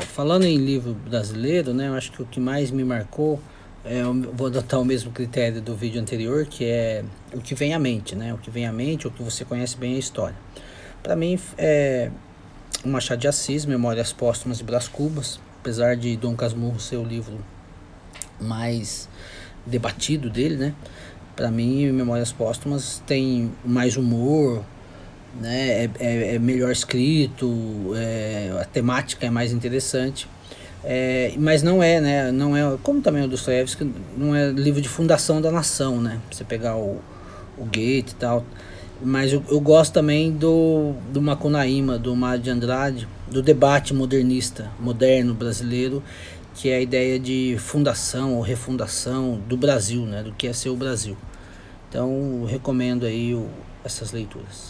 falando em livro brasileiro, né, eu acho que o que mais me marcou, é, vou adotar o mesmo critério do vídeo anterior, que é o que vem à mente, né, o que vem à mente, o que você conhece bem a história. Para mim, é o Machado de Assis, Memórias Póstumas de Brás Cubas, apesar de Dom Casmurro ser o livro mais debatido dele, né, para mim, Memórias Póstumas tem mais humor, né? É, é, é melhor escrito, é, a temática é mais interessante. É, mas não é, né? Não é, como também o Dostoiévski, não é livro de fundação da nação, né? Você pegar o, o Goethe e tal. Mas eu, eu gosto também do, do Macunaíma, do Mário de Andrade, do debate modernista, moderno brasileiro, que é a ideia de fundação ou refundação do Brasil, né? Do que é ser o Brasil. Então, recomendo aí o, essas leituras.